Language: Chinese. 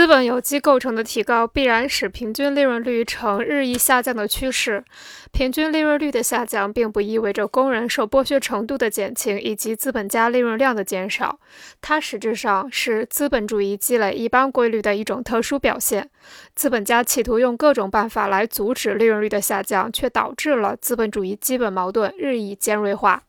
资本有机构成的提高必然使平均利润率呈日益下降的趋势。平均利润率的下降并不意味着工人受剥削程度的减轻以及资本家利润量的减少。它实质上是资本主义积累一般规律的一种特殊表现。资本家企图用各种办法来阻止利润率的下降，却导致了资本主义基本矛盾日益尖锐化。